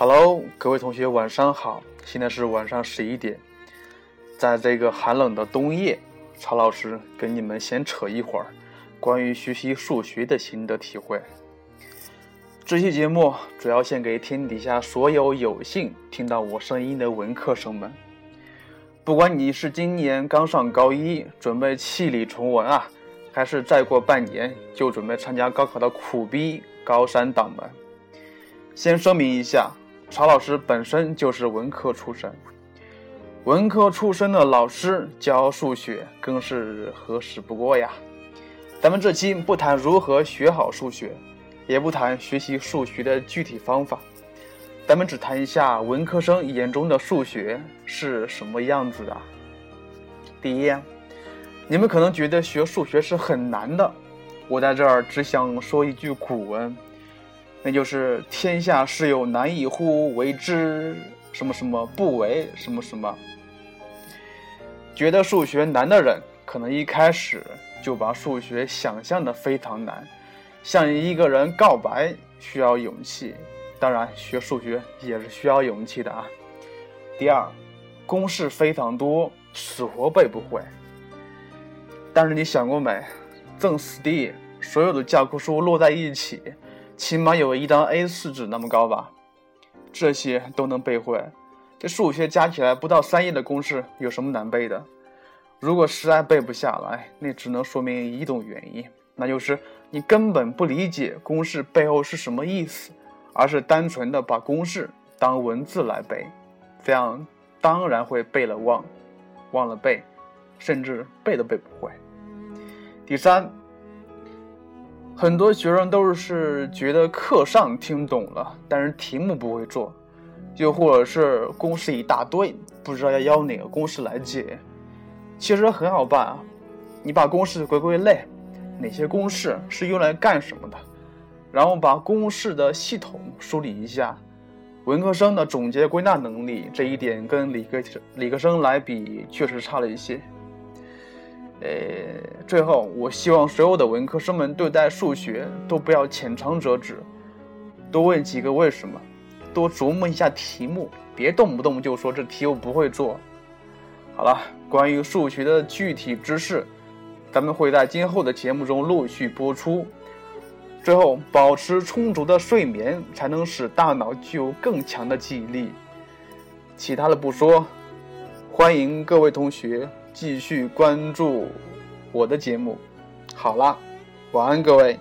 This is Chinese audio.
Hello，各位同学，晚上好！现在是晚上十一点，在这个寒冷的冬夜，曹老师跟你们闲扯一会儿关于学习数学的心得体会。这期节目主要献给天底下所有有幸听到我声音的文科生们。不管你是今年刚上高一，准备弃理从文啊，还是再过半年就准备参加高考的苦逼高三党们，先声明一下，曹老师本身就是文科出身，文科出身的老师教数学更是合适不过呀。咱们这期不谈如何学好数学。也不谈学习数学的具体方法，咱们只谈一下文科生眼中的数学是什么样子的。第一，你们可能觉得学数学是很难的，我在这儿只想说一句古文，那就是“天下事有难易乎？为之什么什么不为什么什么”。觉得数学难的人，可能一开始就把数学想象的非常难。向一个人告白需要勇气，当然学数学也是需要勇气的啊。第二，公式非常多，死活背不会。但是你想过没？赠死地，所有的教科书摞在一起，起码有一张 A4 纸那么高吧？这些都能背会，这数学加起来不到三页的公式，有什么难背的？如果实在背不下来，那只能说明一种原因。那就是你根本不理解公式背后是什么意思，而是单纯的把公式当文字来背，这样当然会背了忘，忘了背，甚至背都背不会。第三，很多学生都是觉得课上听懂了，但是题目不会做，又或者是公式一大堆，不知道要邀哪个公式来解。其实很好办啊，你把公式归归类。哪些公式是用来干什么的？然后把公式的系统梳理一下。文科生的总结归纳能力这一点跟理科理科生来比确实差了一些。呃，最后我希望所有的文科生们对待数学都不要浅尝辄止，多问几个为什么，多琢磨一下题目，别动不动就说这题我不会做。好了，关于数学的具体知识。咱们会在今后的节目中陆续播出。最后，保持充足的睡眠，才能使大脑具有更强的记忆力。其他的不说，欢迎各位同学继续关注我的节目。好啦，晚安，各位。